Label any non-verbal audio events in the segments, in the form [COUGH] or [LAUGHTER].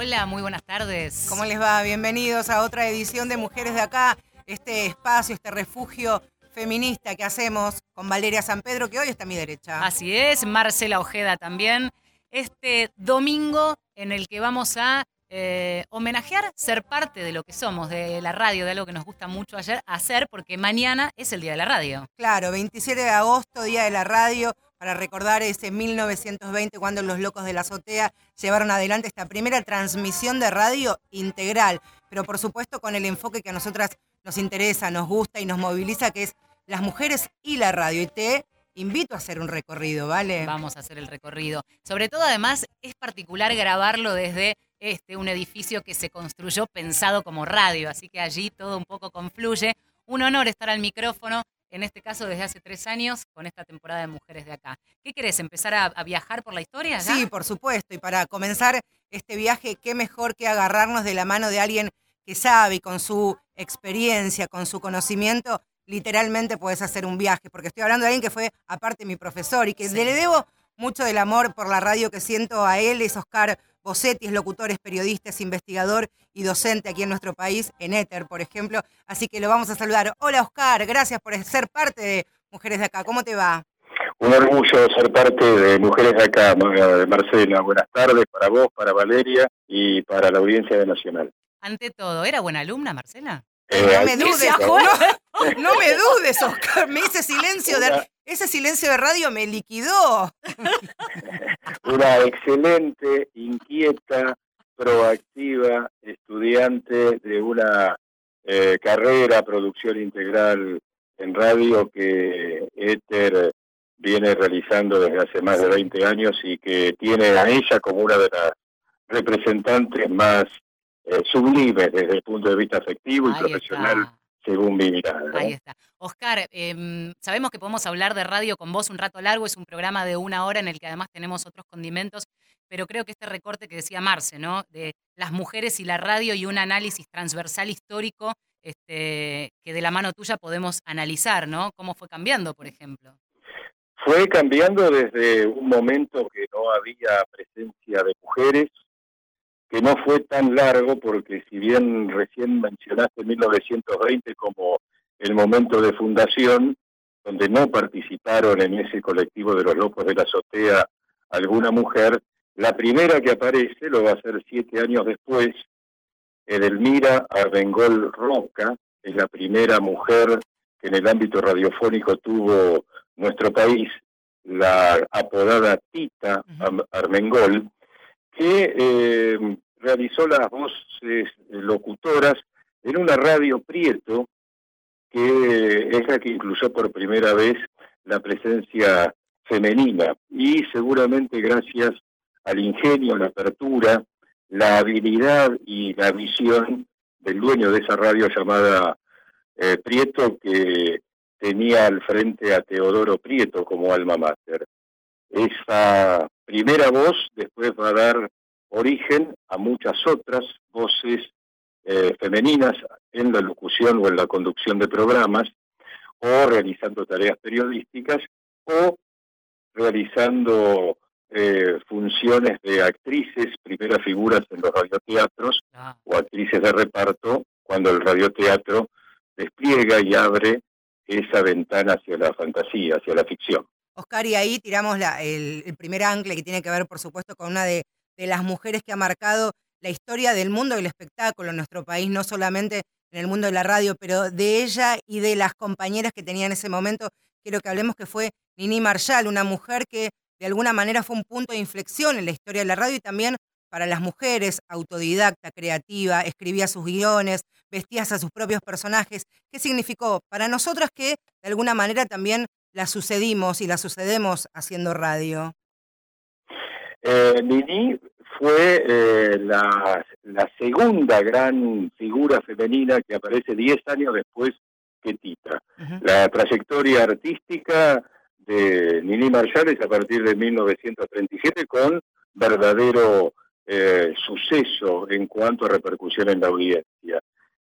Hola, muy buenas tardes. ¿Cómo les va? Bienvenidos a otra edición de Mujeres de Acá, este espacio, este refugio feminista que hacemos con Valeria San Pedro, que hoy está a mi derecha. Así es, Marcela Ojeda también. Este domingo en el que vamos a eh, homenajear, ser parte de lo que somos, de la radio, de algo que nos gusta mucho ayer hacer, porque mañana es el Día de la Radio. Claro, 27 de agosto, Día de la Radio, para recordar ese 1920 cuando los locos de la azotea llevaron adelante esta primera transmisión de radio integral, pero por supuesto con el enfoque que a nosotras nos interesa, nos gusta y nos moviliza, que es las mujeres y la radio. Y te invito a hacer un recorrido, ¿vale? Vamos a hacer el recorrido. Sobre todo, además, es particular grabarlo desde este, un edificio que se construyó pensado como radio, así que allí todo un poco confluye. Un honor estar al micrófono, en este caso desde hace tres años, con esta temporada de Mujeres de Acá. ¿Qué querés, empezar a, viajar por la historia? Sí, por supuesto, y para comenzar este viaje, qué mejor que agarrarnos de la mano de alguien que sabe y con su experiencia, con su conocimiento, literalmente puedes hacer un viaje, porque estoy hablando de alguien que fue aparte mi profesor y que le debo mucho del amor por la radio que siento a él, es Oscar Bossetti, es locutor, es periodista, es investigador y docente aquí en nuestro país, en Éter, por ejemplo. Así que lo vamos a saludar. Hola Oscar, gracias por ser parte de Mujeres de Acá. ¿Cómo te va? Un orgullo ser parte de Mujeres de Acá, Marcela. Buenas tardes para vos, para Valeria y para la audiencia de Nacional. Ante todo, ¿era buena alumna, Marcela? Eh, no me dudes, no, me dudes, Oscar. Me hice silencio de, ese silencio de radio me liquidó. Una excelente, inquieta, proactiva estudiante de una eh, carrera, producción integral en radio que Éter viene realizando desde hace más de 20 años y que tiene a ella como una de las representantes más eh, sublimes desde el punto de vista afectivo y profesional según mi mirada. Ahí está. Oscar, em, sabemos que podemos hablar de radio con vos un rato largo, es un programa de una hora en el que además tenemos otros condimentos, pero creo que este recorte que decía Marce, ¿no? De las mujeres y la radio y un análisis transversal histórico este, que de la mano tuya podemos analizar, ¿no? ¿Cómo fue cambiando, por ejemplo? Fue cambiando desde un momento que no había presencia de mujeres, que no fue tan largo porque si bien recién mencionaste 1920 como el momento de fundación, donde no participaron en ese colectivo de los locos de la azotea alguna mujer, la primera que aparece lo va a ser siete años después, Edelmira Arvengol Roca, es la primera mujer que en el ámbito radiofónico tuvo nuestro país, la apodada Tita Armengol, que eh, realizó las voces locutoras en una radio Prieto, que es la que incluyó por primera vez la presencia femenina y seguramente gracias al ingenio, la apertura, la habilidad y la visión del dueño de esa radio llamada eh, Prieto que tenía al frente a Teodoro Prieto como alma mater. Esa primera voz después va a dar origen a muchas otras voces eh, femeninas en la locución o en la conducción de programas, o realizando tareas periodísticas, o realizando eh, funciones de actrices, primeras figuras en los radioteatros, ah. o actrices de reparto, cuando el radioteatro despliega y abre esa ventana hacia la fantasía, hacia la ficción. Oscar, y ahí tiramos el, el, primer ancle que tiene que ver, por supuesto, con una de de las mujeres que ha marcado la historia del mundo del espectáculo en nuestro país, no solamente en el mundo de la radio, pero de ella y de las compañeras que tenía en ese momento. Quiero que hablemos que fue Nini Marshall, una mujer que de alguna manera fue un punto de inflexión en la historia de la radio y también para las mujeres, autodidacta, creativa, escribía sus guiones, vestía a sus propios personajes. ¿Qué significó? Para nosotras que de alguna manera también la sucedimos y la sucedemos haciendo radio. Eh, Nini fue eh, la, segunda gran figura femenina que aparece 10 años después que Tita. La trayectoria artística de Nini Marshall es a partir de 1937 con verdadero eh, suceso en cuanto a repercusión en la audiencia.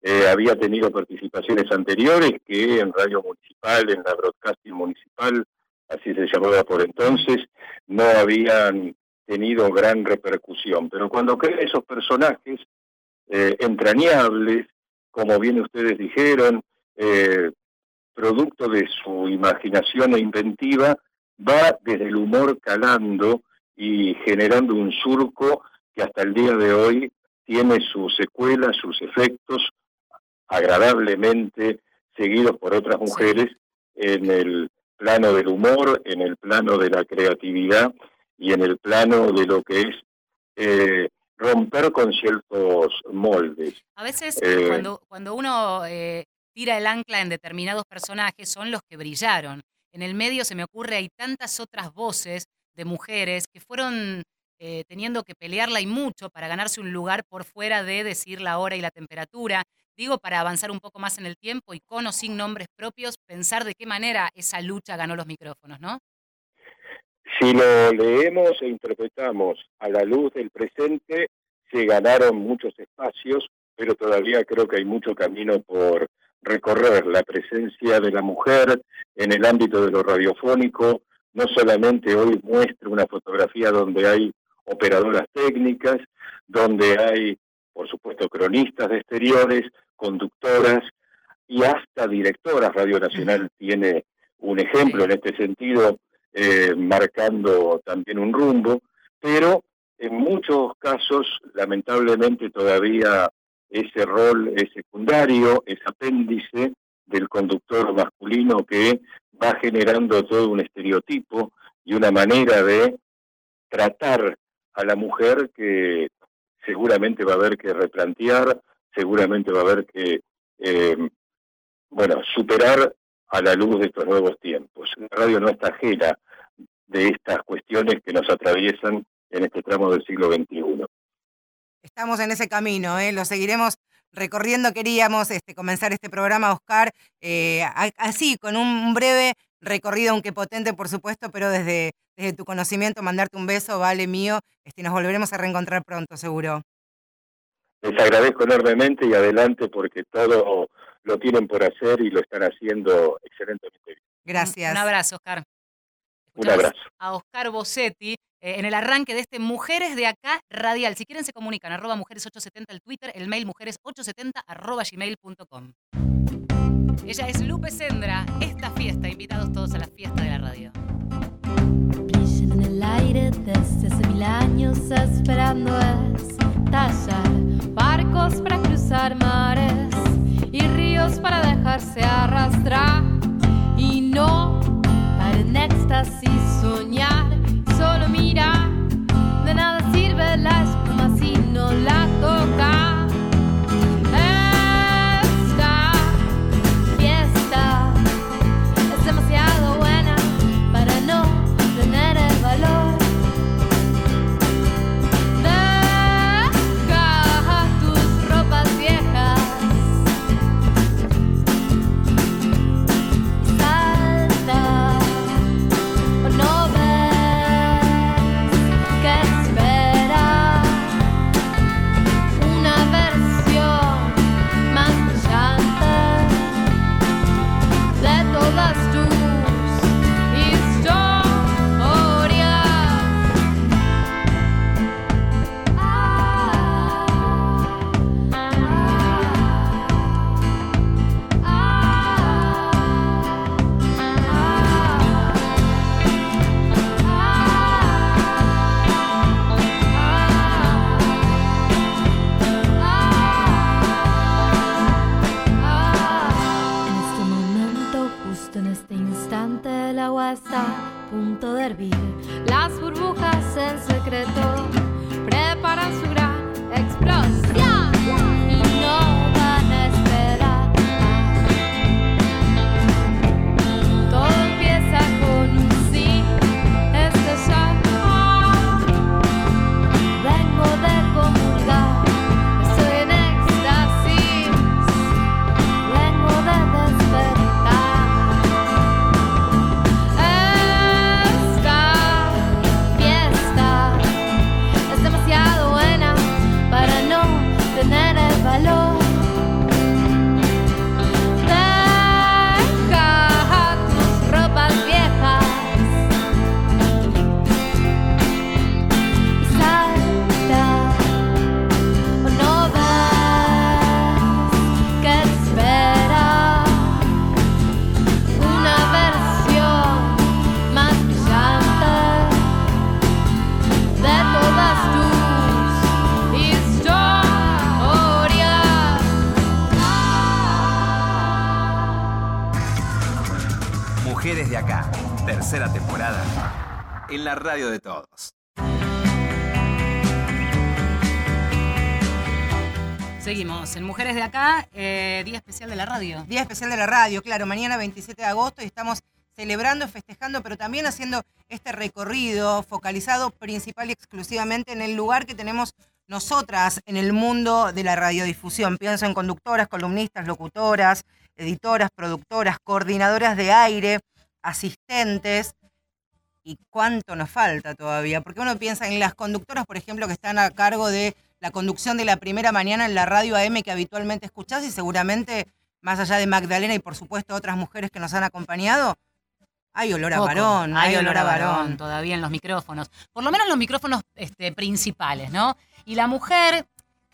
Eh, había tenido participaciones anteriores que en Radio Municipal, en la Broadcasting Municipal, así se llamaba por entonces, no habían tenido gran repercusión. Pero cuando crean esos personajes eh, entrañables, como bien ustedes dijeron, eh, producto de su imaginación e inventiva, va desde el humor calando y generando un surco que hasta el día de hoy tiene sus secuelas, sus efectos agradablemente seguidos por otras mujeres en el plano del humor, en el plano de la creatividad y en el plano de lo que es eh, romper con ciertos moldes. A veces eh, cuando, cuando uno eh, tira el ancla en determinados personajes son los que brillaron. En el medio se me ocurre, hay tantas otras voces de mujeres que fueron teniendo que pelearla y mucho para ganarse un lugar por fuera de decir la hora y la temperatura. Digo, para avanzar un poco más en el tiempo y con o sin nombres propios, pensar de qué manera esa lucha ganó los micrófonos, ¿no? Si lo leemos e interpretamos a la luz del presente, se ganaron muchos espacios, pero todavía creo que hay mucho camino por recorrer. La presencia de la mujer en el ámbito de lo radiofónico no solamente hoy muestra una fotografía donde hay operadoras técnicas, donde hay, por supuesto, cronistas de exteriores, conductoras y hasta directoras. Radio Nacional tiene un ejemplo en este sentido, eh, marcando también un rumbo, pero en muchos casos, lamentablemente, todavía ese rol es secundario, es apéndice del conductor masculino que va generando todo un estereotipo y una manera de tratar a la mujer que seguramente va a haber que replantear, seguramente va a haber que, eh, bueno, superar a la luz de estos nuevos tiempos. La radio no está ajena de estas cuestiones que nos atraviesan en este tramo del siglo XXI. Estamos en ese camino, ¿eh? lo seguiremos recorriendo. Queríamos este, comenzar este programa, Oscar, eh, así, con un breve recorrido, aunque potente, por supuesto, pero desde, desde tu conocimiento, mandarte un beso, vale mío. Este, nos volveremos a reencontrar pronto, seguro. Les agradezco enormemente y adelante porque todo lo tienen por hacer y lo están haciendo excelentemente bien. Gracias. Un abrazo, Oscar. Un abrazo. A Oscar Bossetti eh, en el arranque de este Mujeres de Acá Radial. Si quieren se comunican, arroba mujeres870 el Twitter, el mail mujeres870 arroba gmail.com. Ella es Lupe Sendra. Esta fiesta, invitados todos a la fiesta de la radio. Brillan en el aire desde hace mil años esperando estallar barcos para cruzar mares y ríos para dejarse arrastrar y no para en éxtasis soñar. Solo mira de nada sirve la espuma si no la toca radio de todos. Seguimos en Mujeres de Acá, eh, Día Especial de la Radio. Día Especial de la Radio, claro, mañana 27 de agosto y estamos celebrando, festejando, pero también haciendo este recorrido focalizado principal y exclusivamente en el lugar que tenemos nosotras en el mundo de la radiodifusión. Pienso en conductoras, columnistas, locutoras, editoras, productoras, coordinadoras de aire, asistentes. ¿Y cuánto nos falta todavía? Porque uno piensa en las conductoras, por ejemplo, que están a cargo de la conducción de la primera mañana en la radio AM que habitualmente escuchás y seguramente, más allá de Magdalena y por supuesto otras mujeres que nos han acompañado, hay olor a Poco. varón. Hay, olor a varón todavía en los micrófonos. Por lo menos en los micrófonos este, principales, ¿no? Y la mujer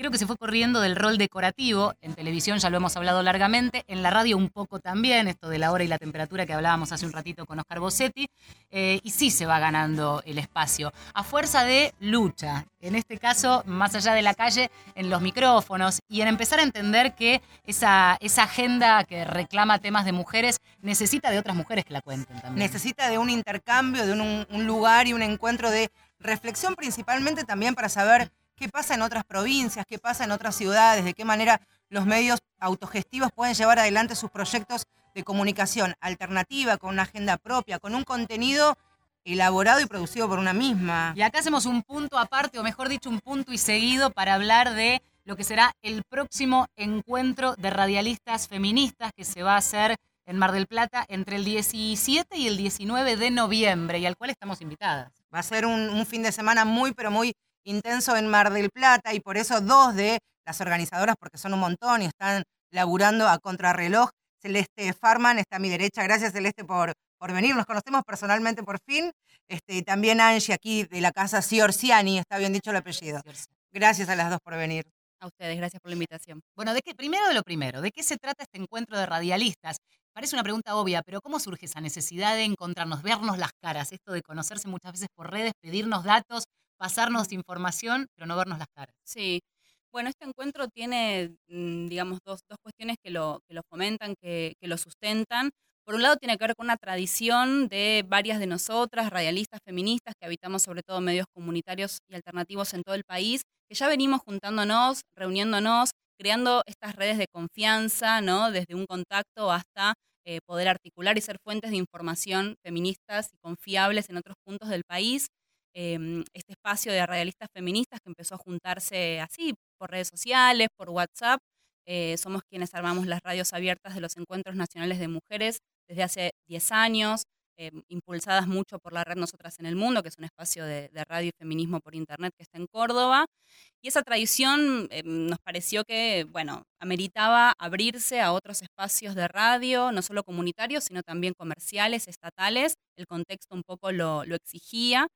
creo que se fue corriendo del rol decorativo. En televisión ya lo hemos hablado largamente. En la radio un poco también, esto de la hora y la temperatura que hablábamos hace un ratito con Oscar Bossetti. Eh, y sí se va ganando el espacio. A fuerza de lucha. En este caso, más allá de la calle, en los micrófonos. Y en empezar a entender que esa, esa agenda que reclama temas de mujeres necesita de otras mujeres que la cuenten también. Necesita de un intercambio, de un, un lugar y un encuentro de reflexión principalmente también para saber qué pasa en otras provincias, qué pasa en otras ciudades, de qué manera los medios autogestivos pueden llevar adelante sus proyectos de comunicación alternativa, con una agenda propia, con un contenido elaborado y producido por una misma. Y acá hacemos un punto aparte, o mejor dicho, un punto y seguido para hablar de lo que será el próximo encuentro de radialistas feministas que se va a hacer en Mar del Plata entre el 17 y el 19 de noviembre y al cual estamos invitadas. Va a ser un, un fin de semana muy, pero muy intenso en Mar del Plata y por eso dos de las organizadoras, porque son un montón y están laburando a contrarreloj. Celeste Farman está a mi derecha. Gracias, Celeste, por, por venir. Nos conocemos personalmente por fin. Este, y también Angie aquí de la casa Siorciani, está bien dicho el apellido. Gracias a las dos por venir. A ustedes, gracias por la invitación. Bueno, de qué, primero de lo primero, ¿de qué se trata este encuentro de radialistas? Parece una pregunta obvia, pero ¿cómo surge esa necesidad de encontrarnos, vernos las caras? Esto de conocerse muchas veces por redes, pedirnos datos, pasarnos información, pero no vernos las caras. Sí. Bueno, este encuentro tiene, mm, digamos, dos, dos cuestiones que lo, que lo fomentan, que, que lo sustentan. Por un lado, tiene que ver con una tradición de varias de nosotras, radialistas feministas, que habitamos sobre todo medios comunitarios y alternativos en todo el país, que ya venimos juntándonos, reuniéndonos, creando estas redes de confianza, ¿no? Desde un contacto hasta eh, poder articular y ser fuentes de información feministas y confiables en otros puntos del país. Eh, este espacio de radialistas feministas que empezó a juntarse así, por redes sociales, por WhatsApp. Eh, somos quienes armamos las radios abiertas de los encuentros nacionales de mujeres desde hace 10 años, eh, impulsadas mucho por la red Nosotras en el Mundo, que es un espacio de, de radio y feminismo por internet que está en Córdoba. Y esa tradición eh, nos pareció que, bueno, ameritaba abrirse a otros espacios de radio, no solo comunitarios, sino también comerciales, estatales. El contexto un poco lo, lo exigía.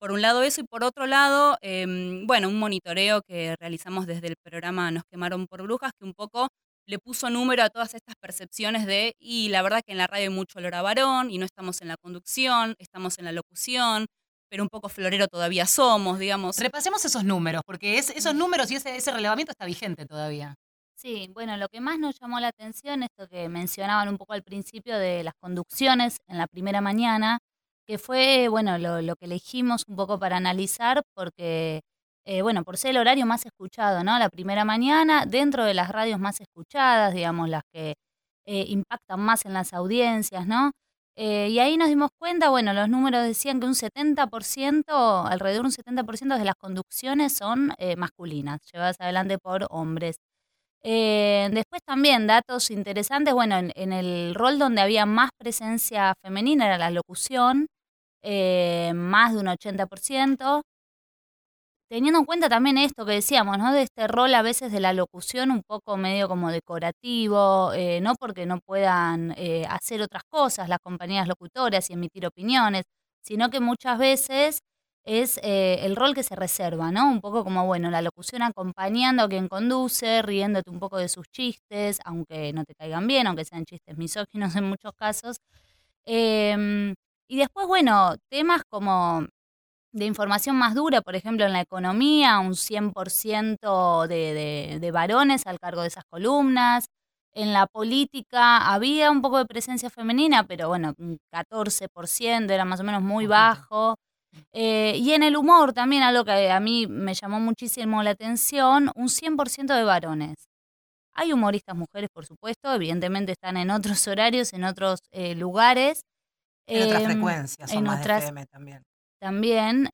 Por un lado eso y por otro lado, eh, bueno, un monitoreo que realizamos desde el programa Nos quemaron por brujas, que un poco le puso número a todas estas percepciones de, y la verdad que en la radio hay mucho olor a varón, y no estamos en la conducción, estamos en la locución, pero un poco florero todavía somos, digamos. Repasemos esos números, porque es- esos números y ese, ese relevamiento está vigente todavía. Sí, bueno, lo que más nos llamó la atención, esto que mencionaban un poco al principio de las conducciones en la primera mañana, que fue, bueno, lo, que elegimos un poco para analizar, porque, eh, bueno, por ser el horario más escuchado, ¿no? La primera mañana, dentro de las radios más escuchadas, digamos, las que eh, impactan más en las audiencias, ¿no? Eh, y ahí nos dimos cuenta, bueno, los números decían que un 70%, alrededor de un 70% de las conducciones son eh, masculinas, llevadas adelante por hombres. Eh, después también datos interesantes, bueno, en, el rol donde había más presencia femenina era la locución, eh, más de un 80%. Teniendo en cuenta también esto que decíamos, ¿no? De este rol a veces de la locución un poco medio como decorativo, eh, no porque no puedan hacer otras cosas las compañías locutoras y emitir opiniones, sino que muchas veces es eh, el rol que se reserva, ¿no? Un poco como, bueno, la locución acompañando a quien conduce, riéndote un poco de sus chistes, aunque no te caigan bien, aunque sean chistes misóginos [LAUGHS] en muchos casos. Em, y después, bueno, temas como de información más dura, por ejemplo, en la economía, un 100% de, de, de varones al cargo de esas columnas. En la política había un poco de presencia femenina, pero bueno, un 14%, era más o menos muy bajo. Eh, y en el humor también, algo que a mí me llamó muchísimo la atención, un 100% de varones. Hay humoristas mujeres, por supuesto, evidentemente están en otros horarios, en otros eh, lugares. En otras Em, frecuencias, son en más de otras- FM también. también.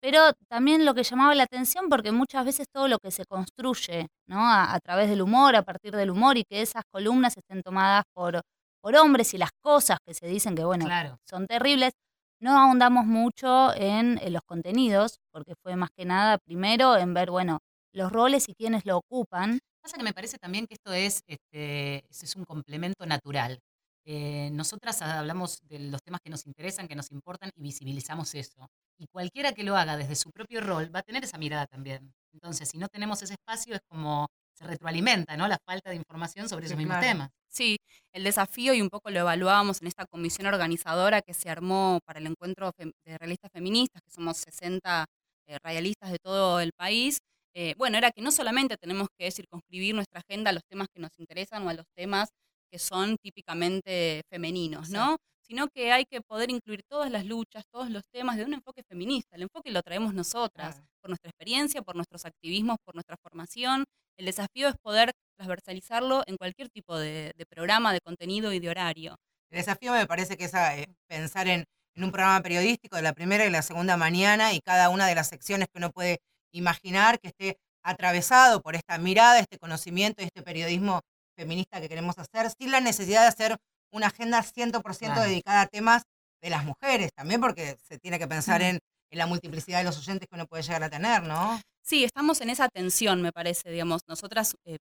pero también lo que llamaba la atención, porque muchas veces todo lo que se construye ¿no? a, a través del humor, a partir del humor, y que esas columnas estén tomadas por, por hombres y las cosas que se dicen que, bueno, Claro. son terribles, no ahondamos mucho en, los contenidos, porque fue más que nada primero en ver, bueno, los roles y quienes lo ocupan. Pasa que me parece también que esto es, este, es es un complemento natural. Eh, nosotras hablamos de los temas que nos interesan, que nos importan y visibilizamos eso. Y cualquiera que lo haga desde su propio rol va a tener esa mirada también. Entonces, si no tenemos ese espacio, es como se retroalimenta ¿no? la falta de información sobre esos Sí, mismos claro. temas. Sí, el desafío y un poco lo evaluábamos en esta comisión organizadora que se armó para el encuentro de realistas feministas, que somos 60 eh, radialistas de todo el país. Eh, bueno, era que no solamente tenemos que circunscribir nuestra agenda a los temas que nos interesan o a los temas que son típicamente femeninos, ¿no? Sino que hay que poder incluir todas las luchas, todos los temas de un enfoque feminista. El enfoque lo traemos nosotras, Claro. Por nuestra experiencia, por nuestros activismos, por nuestra formación. El desafío es poder transversalizarlo en cualquier tipo de, de programa, de contenido y de horario. El desafío me parece que es a, eh, pensar en, en un programa periodístico de la primera y la segunda mañana y cada una de las secciones que uno puede imaginar que esté atravesado por esta mirada, este conocimiento y este periodismo feminista que queremos hacer, sin la necesidad de hacer una agenda 100% Claro. dedicada a temas de las mujeres también, porque se tiene que pensar en, en la multiplicidad de los oyentes que uno puede llegar a tener, ¿no? Sí, estamos en esa tensión, me parece, digamos, nosotras, eh,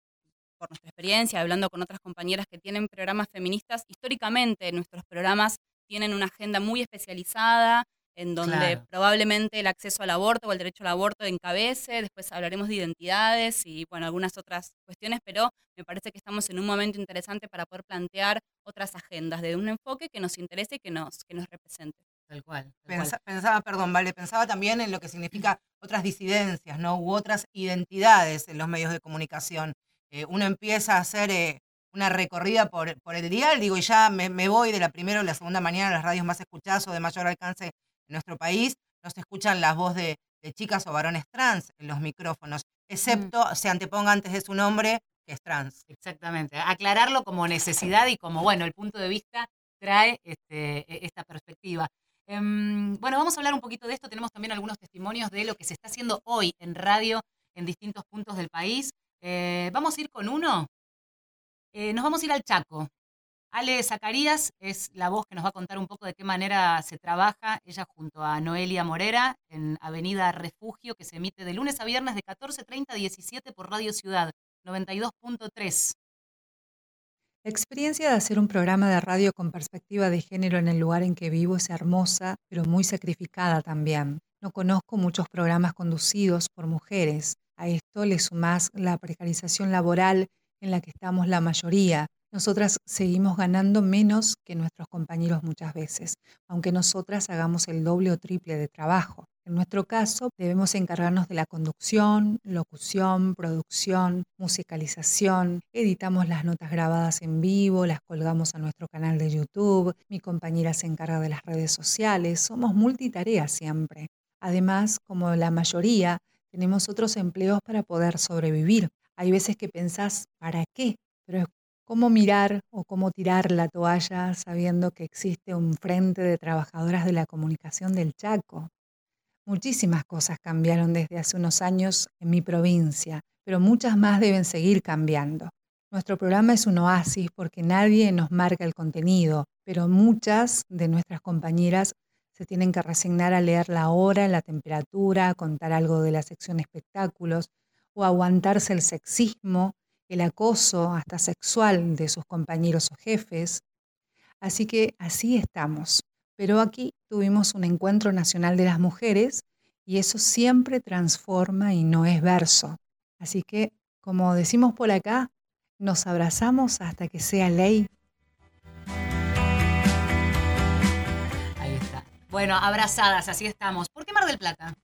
por nuestra experiencia, hablando con otras compañeras que tienen programas feministas, históricamente nuestros programas tienen una agenda muy especializada, en donde Claro. probablemente el acceso al aborto o el derecho al aborto encabece, después hablaremos de identidades y, bueno, algunas otras cuestiones, pero me parece que estamos en un momento interesante para poder plantear otras agendas de un enfoque que nos interese y que nos, que nos represente. Tal cual. tal cual. Pensa- pensaba, perdón, vale, pensaba también en lo que significa otras disidencias, ¿no? U otras identidades en los medios de comunicación. Eh, uno empieza a hacer eh, una recorrida por, por el dial, digo, y ya me, me voy de la primera o la segunda mañana a las radios más escuchadas o de mayor alcance en nuestro país. No se escuchan las voces de, de chicas o varones trans en los micrófonos, excepto se anteponga antes de su nombre que es trans. Exactamente. Aclararlo como necesidad y como, bueno, el punto de vista trae este, e- esta perspectiva. Em, bueno, vamos a hablar un poquito de esto. Tenemos también algunos testimonios de lo que se está haciendo hoy en radio en distintos puntos del país. Eh, vamos a ir con uno. Eh, nos vamos a ir al Chaco. Ale Zacarías es la voz que nos va a contar un poco de qué manera se trabaja, ella junto a Noelia Morera, en Avenida Refugio, que se emite de lunes a viernes de 14.30 a 17 por Radio Ciudad 92.3. La experiencia de hacer un programa de radio con perspectiva de género en el lugar en que vivo es hermosa, pero muy sacrificada también. No conozco muchos programas conducidos por mujeres. A esto le sumás la precarización laboral en la que estamos la mayoría. Nosotras seguimos ganando menos que nuestros compañeros muchas veces, aunque nosotras hagamos el doble o triple de trabajo. En nuestro caso, debemos encargarnos de la conducción, locución, producción, musicalización, editamos las notas grabadas en vivo, las colgamos a nuestro canal de YouTube, mi compañera se encarga de las redes sociales, somos multitarea siempre. Además, como la mayoría, tenemos otros empleos para poder sobrevivir. Hay veces que pensás, ¿para qué? Pero es cómo mirar o cómo tirar la toalla sabiendo que existe un frente de trabajadoras de la comunicación del Chaco. Muchísimas cosas cambiaron desde hace unos años en mi provincia, pero muchas más deben seguir cambiando. Nuestro programa es un oasis porque nadie nos marca el contenido, pero muchas de nuestras compañeras se tienen que resignar a leer la hora, la temperatura, contar algo de la sección espectáculos o aguantarse el sexismo, el acoso hasta sexual de sus compañeros o jefes. Así que así estamos. Pero aquí tuvimos un encuentro nacional de las mujeres y eso siempre transforma y no es verso. Así que, como decimos por acá, nos abrazamos hasta que sea ley. Ahí está. Bueno, abrazadas, así estamos. ¿Por qué Mar del Plata?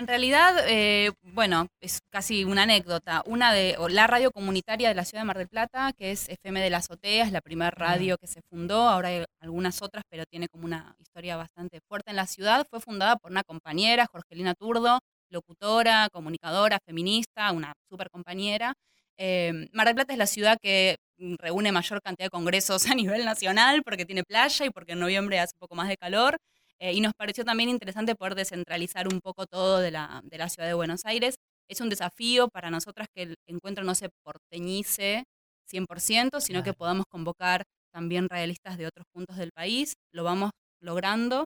En realidad, eh, bueno, es casi una anécdota. Una de o la radio comunitaria de la ciudad de Mar del Plata, que es FM de la Azotea, es la primera radio que se fundó. Ahora hay algunas otras, pero tiene como una historia bastante fuerte en la ciudad. Fue fundada por una compañera, Jorgelina Turdo, locutora, comunicadora, feminista, una super compañera. Eh, Mar del Plata es la ciudad que mm, reúne mayor cantidad de congresos [LAUGHS] a nivel nacional porque tiene playa y porque en noviembre hace un poco más de calor. Eh, y nos pareció también interesante poder descentralizar un poco todo de la, de la ciudad de Buenos Aires. Es un desafío para nosotras que el encuentro no se porteñice 100%, sino que podamos convocar también realistas de otros puntos del país. Lo vamos logrando.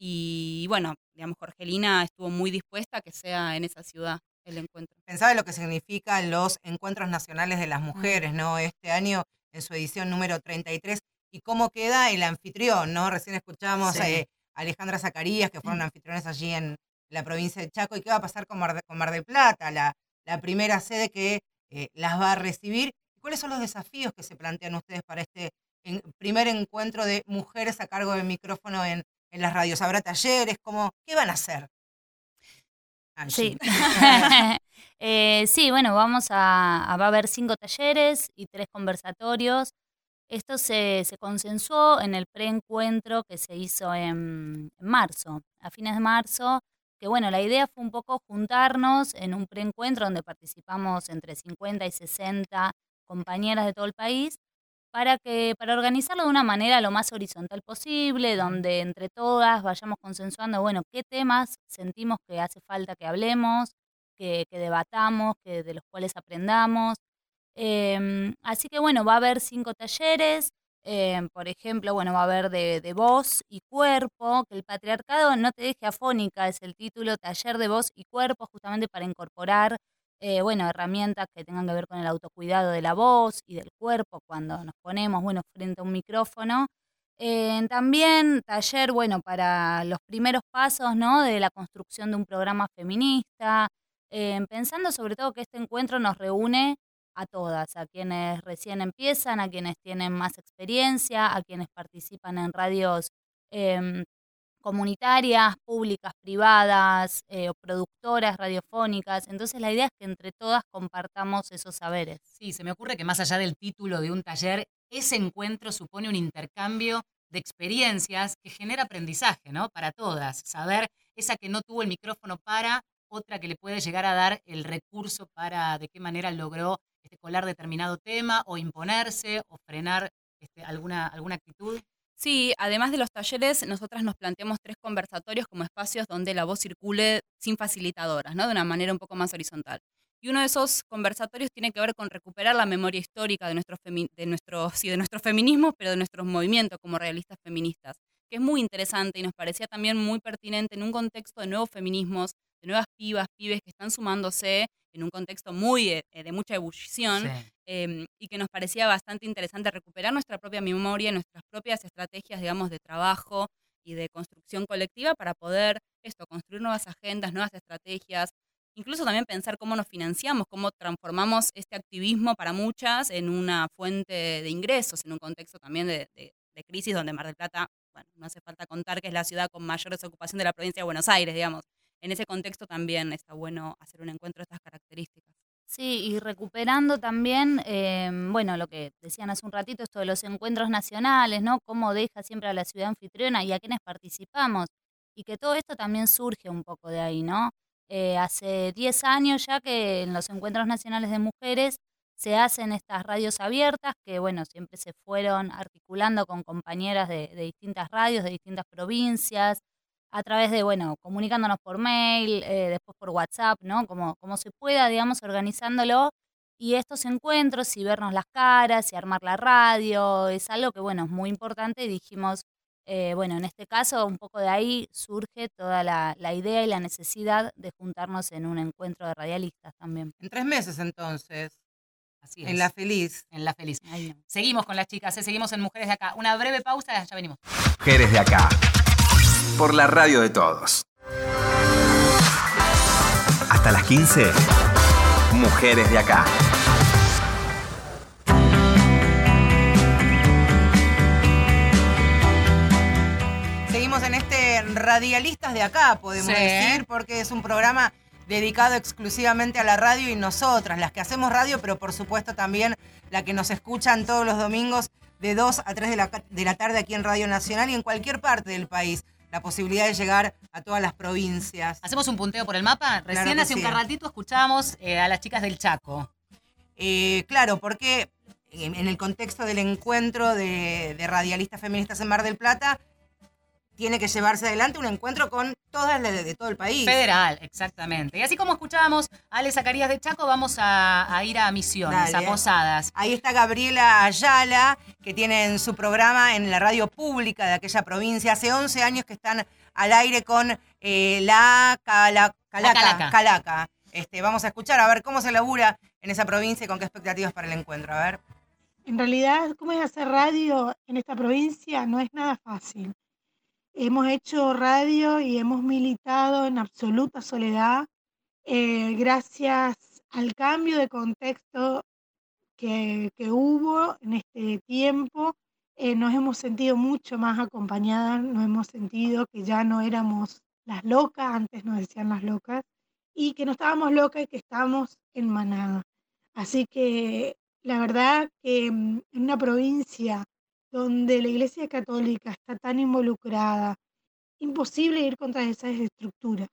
Y bueno, digamos, Jorgelina estuvo muy dispuesta a que sea en esa ciudad el encuentro. Pensaba en lo que significan los encuentros nacionales de las mujeres, ¿no? Este año, en su edición número 33, y cómo queda el anfitrión, ¿no? Recién escuchábamos Sí. eh, Alejandra Zacarías, que fueron anfitriones allí en la provincia de Chaco, y qué va a pasar con Mar, de, con Mar del Plata, la, la primera sede que eh, las va a recibir. ¿Cuáles son los desafíos que se plantean ustedes para este en- primer encuentro de mujeres a cargo del micrófono en, en las radios? ¿Habrá talleres? ¿Cómo, ¿Qué van a hacer? Angie. Sí. [LAUGHS] Eh, sí, bueno, vamos a, a- va a haber cinco talleres y tres conversatorios. Esto se, se consensuó en el preencuentro que se hizo en, en marzo, a fines de marzo, que bueno, la idea fue un poco juntarnos en un preencuentro donde participamos entre 50 y 60 compañeras de todo el país para que para organizarlo de una manera lo más horizontal posible, donde entre todas vayamos consensuando, bueno, qué temas sentimos que hace falta que hablemos, que, que debatamos, que de los cuales aprendamos. Em, así que bueno, va a haber cinco talleres. em, por ejemplo, bueno, va a haber de, de voz y cuerpo, que el patriarcado no te deje afónica, es el título, taller de voz y cuerpo, justamente para incorporar eh, bueno, herramientas que tengan que ver con el autocuidado de la voz y del cuerpo cuando nos ponemos, bueno, frente a un micrófono. Eh, también taller, bueno, para los primeros pasos, ¿no? De la construcción de un programa feminista, pensando sobre todo que este encuentro nos reúne a todas, a quienes recién empiezan, a quienes tienen más experiencia, a quienes participan en radios em, comunitarias, públicas, privadas, eh, productoras radiofónicas. Entonces la idea es que entre todas compartamos esos saberes. Sí, se me ocurre que más allá del título de un taller, ese encuentro supone un intercambio de experiencias que genera aprendizaje, ¿no? Para todas. Saber esa que no tuvo el micrófono para, otra que le puede llegar a dar el recurso para de qué manera logró este, colar determinado tema o imponerse o frenar este, alguna, alguna actitud. Sí, además de los talleres, nosotras nos planteamos tres conversatorios como espacios donde la voz circule sin facilitadoras, ¿no? De una manera un poco más horizontal. Y uno de esos conversatorios tiene que ver con recuperar la memoria histórica de nuestros, de nuestros, sí, de nuestros feminismos, pero de nuestros movimientos como realistas feministas, que es muy interesante y nos parecía también muy pertinente en un contexto de nuevos feminismos, pibas, pibes que están sumándose en un contexto muy eh, de mucha ebullición Sí. eh, y que nos parecía bastante interesante recuperar nuestra propia memoria, nuestras propias estrategias, digamos, de trabajo y de construcción colectiva para poder esto, construir nuevas agendas, nuevas estrategias, incluso también pensar cómo nos financiamos, cómo transformamos este activismo para muchas en una fuente de ingresos, en un contexto también de, de- de crisis donde Mar del Plata, bueno, no hace falta contar que es la ciudad con mayor desocupación de la provincia de Buenos Aires, digamos. En ese contexto también está bueno hacer un encuentro de estas características. Sí, y recuperando también, eh, bueno, lo que decían hace un ratito, esto de los encuentros nacionales, ¿no? Cómo deja siempre a la ciudad anfitriona y a quienes participamos. Y que todo esto también surge un poco de ahí, ¿no? Eh, hace 10 años ya que en los encuentros nacionales de mujeres se hacen estas radios abiertas que, bueno, siempre se fueron articulando con compañeras de, de distintas radios, de distintas provincias, a través de, bueno, comunicándonos por mail, eh, después por WhatsApp, ¿no? Como, como se pueda, digamos, organizándolo. Y estos encuentros y vernos las caras y armar la radio es algo que, bueno, es muy importante y dijimos, eh, bueno, en este caso, un poco de ahí surge toda la, la idea y la necesidad de juntarnos en un encuentro de radialistas también. En tres meses entonces, Así es. en La Feliz. en la feliz. No. Seguimos con las chicas, ¿eh? seguimos en Mujeres de Acá. Una breve pausa, ya venimos. Mujeres de acá. Por la radio de todos. Hasta las 15. Mujeres de acá. Seguimos en este radialistas de acá, podemos Sí. decir, porque es un programa dedicado exclusivamente a la radio y nosotras, las que hacemos radio, pero por supuesto también la que nos escuchan todos los domingos de 2 a 3 de la, de la tarde aquí en Radio Nacional y en cualquier parte del país. La posibilidad de llegar a todas las provincias. ¿Hacemos un punteo por el mapa? Recién hace un sí. ratito escuchábamos eh, a las chicas del Chaco. Eh, claro, porque en, en el contexto del encuentro de, de radialistas feministas en Mar del Plata, tiene que llevarse adelante un encuentro con todas las de, de todo el país. Federal, exactamente. Y así como escuchábamos a Ale Zacarías de Chaco, vamos a, a ir a Misiones, Dale. a Posadas. Ahí está Gabriela Ayala, que tiene en su programa en la radio pública de aquella provincia. Hace 11 años que están al aire con eh, la Cala- Calaca. Calaca. Calaca. Este, vamos a escuchar a ver cómo se labura en esa provincia y con qué expectativas para el encuentro. A ver. En realidad, ¿cómo es hacer radio en esta provincia? No es nada fácil. Hemos hecho radio y hemos militado en absoluta soledad. eh, gracias al cambio de contexto que, que hubo en este tiempo, eh, nos hemos sentido mucho más acompañadas, nos hemos sentido que ya no éramos las locas, antes nos decían las locas, y que no estábamos locas y que estábamos en manada. Así que la verdad que mm, en una provincia donde la Iglesia Católica está tan involucrada, imposible ir contra esas estructuras.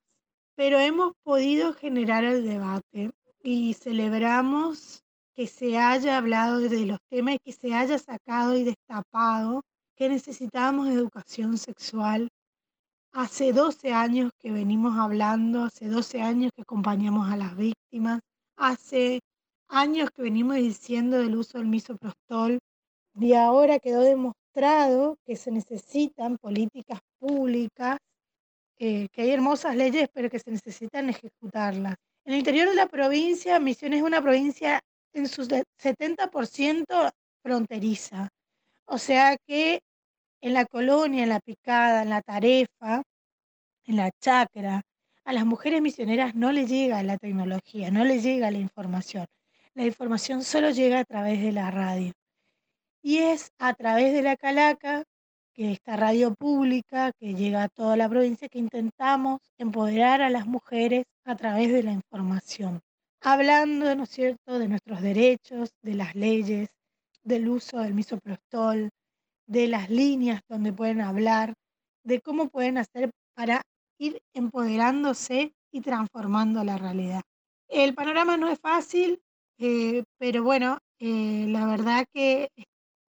Pero hemos podido generar el debate y celebramos que se haya hablado de los temas que se haya sacado y destapado que necesitábamos educación sexual. Hace 12 años que venimos hablando, hace 12 años que acompañamos a las víctimas, hace años que venimos diciendo del uso del misoprostol y ahora quedó demostrado que se necesitan políticas públicas, eh, que hay hermosas leyes, pero que se necesitan ejecutarlas. En el interior de la provincia, Misiones es una provincia en su se- 70% fronteriza. O sea que en la colonia, en la picada, en la tarefa, en la chacra, a las mujeres misioneras no les llega la tecnología, no les llega la información. La información solo llega a través de la radio. Y es a través de la Calaca, que esta radio pública que llega a toda la provincia, que intentamos empoderar a las mujeres a través de la información. Hablando, ¿no es cierto?, de nuestros derechos, de las leyes, del uso del misoprostol, de las líneas donde pueden hablar, de cómo pueden hacer para ir empoderándose y transformando la realidad. El panorama no es fácil, eh, pero bueno, eh, la verdad que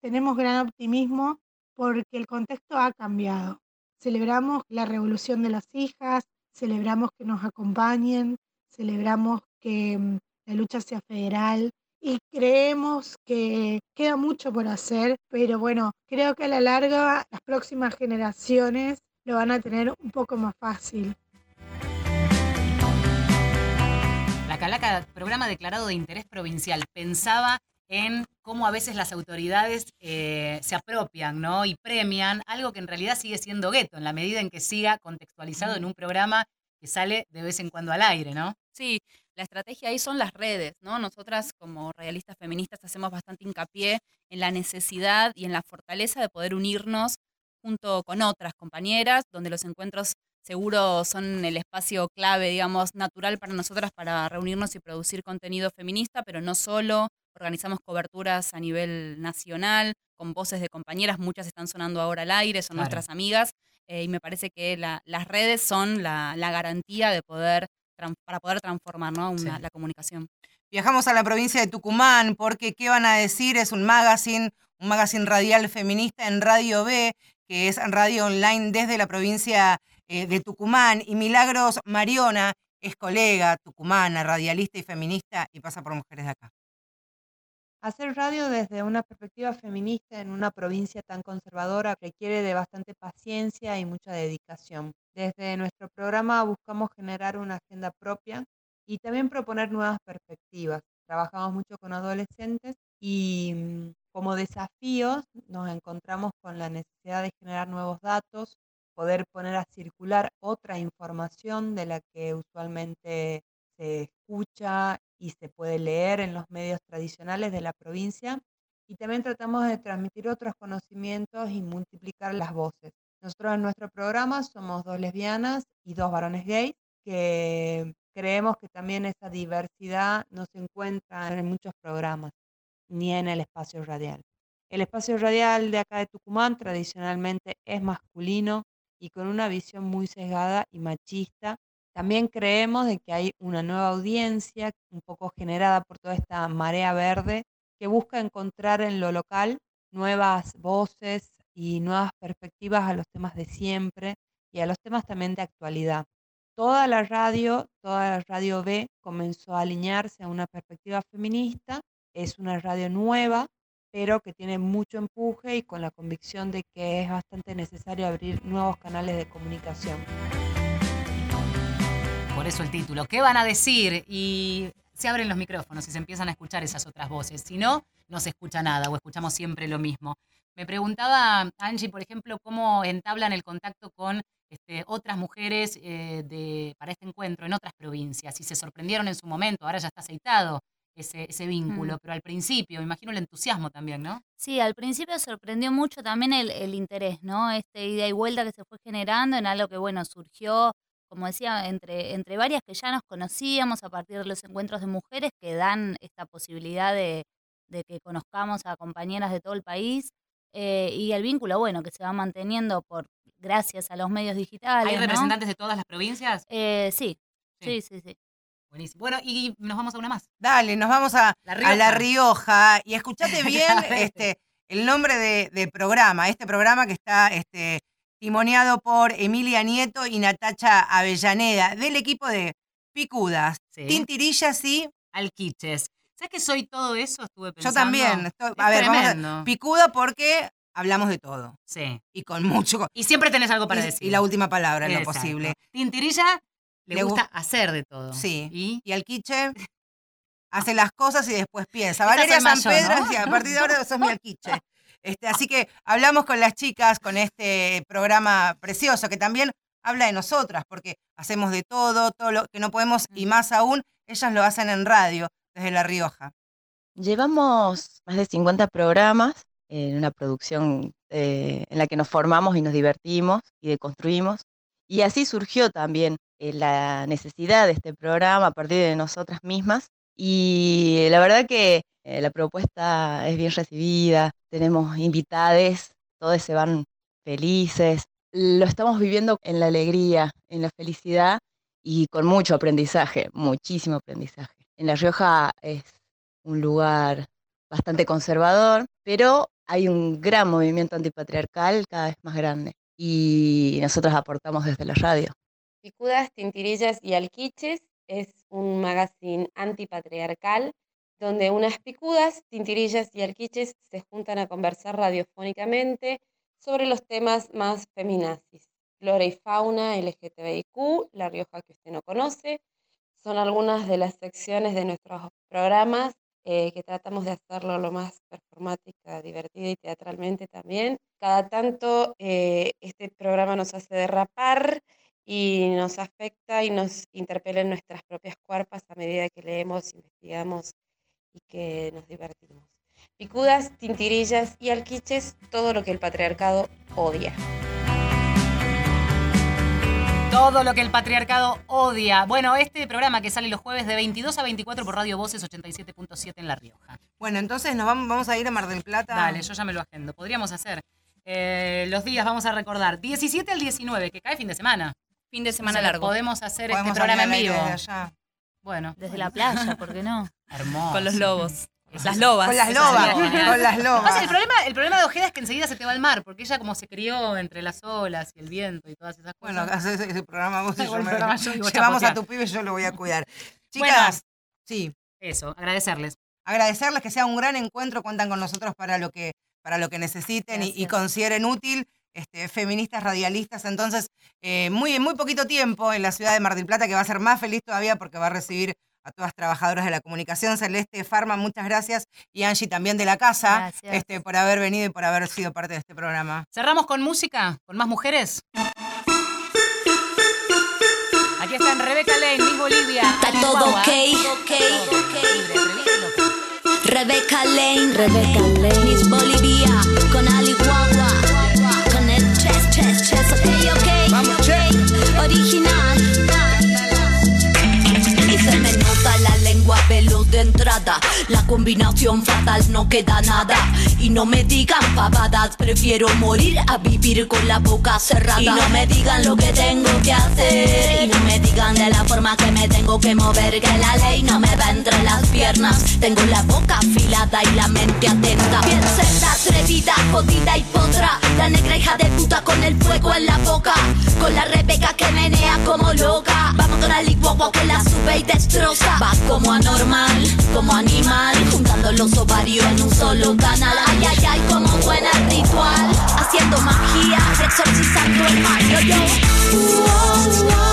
tenemos gran optimismo porque el contexto ha cambiado. Celebramos la revolución de las hijas, celebramos que nos acompañen, celebramos que mm, la lucha sea federal y creemos que queda mucho por hacer, pero bueno, creo que a la larga las próximas generaciones lo van a tener un poco más fácil. La Calaca, programa declarado de interés provincial, pensaba en cómo a veces las autoridades eh, se apropian ¿no? y premian algo que en realidad sigue siendo gueto, en la medida en que siga contextualizado en un programa que sale de vez en cuando al aire, ¿no? Sí, la estrategia ahí son las redes, ¿no? Nosotras como realistas feministas hacemos bastante hincapié en la necesidad y en la fortaleza de poder unirnos junto con otras compañeras, donde los encuentros seguro son el espacio clave, digamos, natural para nosotras para reunirnos y producir contenido feminista, pero no solo. Organizamos coberturas a nivel nacional con voces de compañeras, muchas están sonando ahora al aire, son Claro. nuestras amigas, eh, y me parece que la- las redes son la, la garantía de poder para poder transformar ¿no? Una- Sí. la comunicación. Viajamos a la provincia de Tucumán porque ¿qué van a decir? Es un magazine, un magazine radial feminista en Radio B, que es radio online desde la provincia eh, de Tucumán. Y Milagros Mariona es colega tucumana, radialista y feminista y pasa por Mujeres de Acá. Hacer radio desde una perspectiva feminista en una provincia tan conservadora requiere de bastante paciencia y mucha dedicación. Desde nuestro programa buscamos generar una agenda propia y también proponer nuevas perspectivas. Trabajamos mucho con adolescentes y mm, como desafíos nos encontramos con la necesidad de generar nuevos datos, poder poner a circular otra información de la que usualmente se escucha y se puede leer en los medios tradicionales de la provincia. Y también tratamos de transmitir otros conocimientos y multiplicar las voces. Nosotros en nuestro programa somos dos lesbianas y dos varones gays que creemos que también esa diversidad no se encuentra en muchos programas ni en el espacio radial. El espacio radial de acá de Tucumán tradicionalmente es masculino y con una visión muy sesgada y machista. También creemos de que hay una nueva audiencia un poco generada por toda esta marea verde que busca encontrar en lo local nuevas voces y nuevas perspectivas a los temas de siempre y a los temas también de actualidad. Toda la radio, toda la radio B comenzó a alinearse a una perspectiva feminista. Es una radio nueva, pero que tiene mucho empuje y con la convicción de que es bastante necesario abrir nuevos canales de comunicación. Por eso el título. ¿Qué van a decir? Y se abren los micrófonos y se empiezan a escuchar esas otras voces. Si no, no se escucha nada o escuchamos siempre lo mismo. Me preguntaba Angie, por ejemplo, cómo entablan el contacto con este, otras mujeres eh, de, para este encuentro en otras provincias. Si se sorprendieron en su momento, ahora ya está aceitado ese, ese vínculo, Mm. pero al principio, me imagino el entusiasmo también, ¿no? Sí, al principio sorprendió mucho también el, el interés, ¿no? Este ida y vuelta que se fue generando en algo que, bueno, surgió, como decía, entre, entre varias que ya nos conocíamos a partir de los encuentros de mujeres que dan esta posibilidad de, de que conozcamos a compañeras de todo el país eh, y el vínculo, bueno, que se va manteniendo por gracias a los medios digitales. ¿Hay ¿no? representantes de todas las provincias? Eh, sí, Sí. sí, sí, sí. Buenísimo. Bueno, y nos vamos a una más. Dale, nos vamos a La a La Rioja. Rioja. Y escuchate [LAUGHS] bien este, el nombre de, de programa, este programa que está este, timoneado por Emilia Nieto y Natacha Avellaneda, del equipo de Picudas, Sí. Tintirillas y Alquiches. ¿Sabes que soy todo eso? Estuve yo pensando. también. estoy- Es a ver, vamos a-. Picuda porque hablamos de todo Sí. y con mucho. Y siempre tenés algo para y, decir. y la última palabra en lo Exacto. posible. Tintirilla le, Le gu- gusta hacer de todo. Sí. Y Y Alquiche [LAUGHS] hace las cosas y después piensa. Valeria San yo, Pedro, ¿no? sí, a partir de ahora sos mi [LAUGHS] Alquiche. Este, así que hablamos con las chicas con este programa precioso que también habla de nosotras, porque hacemos de todo, todo lo que no podemos y más aún, ellas lo hacen en radio desde La Rioja. Llevamos más de 50 programas en una producción eh, en la que nos formamos y nos divertimos y deconstruimos. Y así surgió también eh, la necesidad de este programa a partir de nosotras mismas. Y la verdad que eh, la propuesta es bien recibida, tenemos invitades, todos se van felices. Lo estamos viviendo en la alegría, en la felicidad y con mucho aprendizaje, muchísimo aprendizaje. En La Rioja es un lugar bastante conservador, pero hay un gran movimiento antipatriarcal cada vez más grande y nosotros aportamos desde la radio. Picudas, Tintirillas y Alquiches es un magazine antipatriarcal donde unas picudas, tintirillas y alquiches se juntan a conversar radiofónicamente sobre los temas más feminazis. Flora y fauna, LGTBIQ, La Rioja que usted no conoce, son algunas de las secciones de nuestros programas eh, que tratamos de hacerlo lo más performática, divertida y teatralmente también. Cada tanto eh, este programa nos hace derrapar y nos afecta y nos interpela en nuestras propias cuerpas a medida que leemos, investigamos y que nos divertimos. Picudas, tintirillas y alquiches, todo lo que el patriarcado odia. todo lo que el patriarcado odia. Bueno, este programa que sale los jueves de 22 a 24 por Radio Voces 87.7 en La Rioja. Bueno, entonces nos vamos, vamos a ir a Mar del Plata. Dale, yo ya me lo agendo. Podríamos hacer. eh, los días vamos a recordar 17 al 19, que cae fin de semana. Fin de O semana sea, largo. Podemos hacer Podemos este programa en vivo. Bueno, Desde la playa, ¿por qué no? [LAUGHS] hermoso. Con los lobos. Las lobas. Con las lobas, con las lobas. el, problema, el problema de Ojeda es que enseguida se te va al mar, porque ella como se crió entre las olas y el viento y todas esas Bueno, cosas. haces ese programa vos y yo me- [LAUGHS] yo Llevamos a tu pibe y yo lo voy a [LAUGHS] cuidar. Bueno. Chicas, sí, Eso, agradecerles. agradecerles que sea un gran encuentro, cuentan con nosotros para lo que, para lo que necesiten y, consideren útil. Este, feministas radialistas, entonces, eh, muy, en muy poquito tiempo en la ciudad de Mar del Plata, que va a ser más feliz todavía porque va a recibir a todas trabajadoras de la comunicación. Celeste Farma, muchas gracias. Y Angie también de la casa, Gracias. este, por haber venido y por haber sido parte de este programa. Cerramos con música, con más mujeres. Aquí están Rebeca Lane, Miss Bolivia. Está todo Guagua. ok, ok, Libre, atrevida y loca. Rebecca Lane, Rebecca Lane, Miss Bolivia, original. Y se me nota la lengua la combinación fatal no queda nada. Y no me digan pavadas, prefiero morir a vivir con la boca cerrada. Y no me digan lo que tengo que hacer. Y no me digan de la forma que me tengo que mover. Que la ley no me va entre las piernas. Tengo la boca afilada y la mente atenta. Bien la atrevida, jodida y potra. La negra hija de puta con el fuego en la boca. Con la rebeca que menea como loca. Vamos con la licuagua que la sube y destroza. Va como anormal, como animal. Juntando los ovarios en un solo canal. Ay, ay, ay, como buena ritual. Haciendo magia, exorcizando el mal. Yo, yo.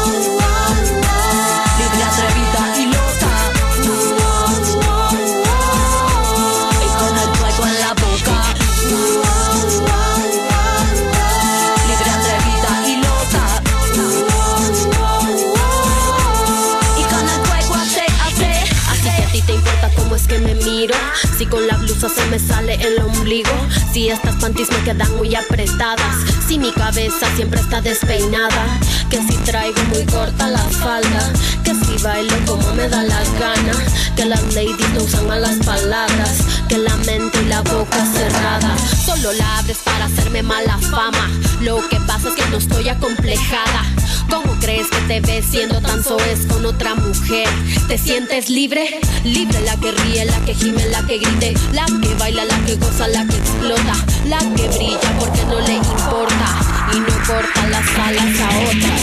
Si con la blusa se me sale el ombligo. Si estas panties me quedan muy apretadas. Si mi cabeza siempre está despeinada. Que si traigo muy corta la falda. Que si bailo como me da la gana. Que las ladies no usan malas palabras. Que la mente y la boca cerrada. Solo la abres para hacerme mala fama. Lo que pasa es que no estoy acomplejada. ¿Cómo crees que te ves siendo tan soez con otra mujer? ¿Te sientes libre? Libre la que ríe, la que gime, la que grite, la que baila, la que goza, la que explota, la que brilla porque no le importa y no corta las alas a otras.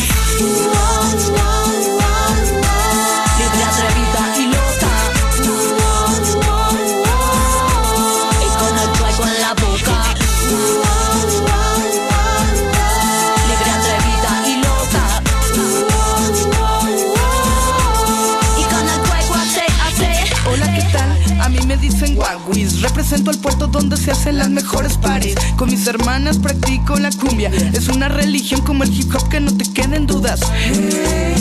Donde se hacen las mejores paris. Con mis hermanas practico la cumbia. Es una religión como el hip hop que no te queden dudas.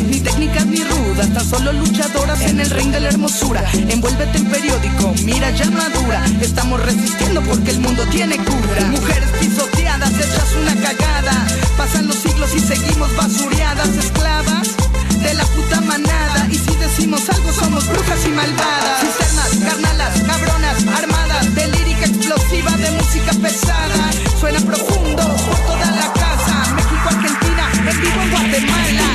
Ni técnicas ni rudas, tan solo luchadoras en el ring de la hermosura. Envuélvete en periódico, mira ya madura. Estamos resistiendo porque el mundo tiene cura. Mujeres pisoteadas, hechas una cagada. Pasan los siglos y seguimos basureadas, esclavas de la puta manada. Y si decimos algo, somos brujas y malvadas. Cisternas, carnalas, cabronas, armadas. De lírica explosiva, de música pesada. Suena profundo por toda la casa. México, Argentina, en vivo en Guatemala.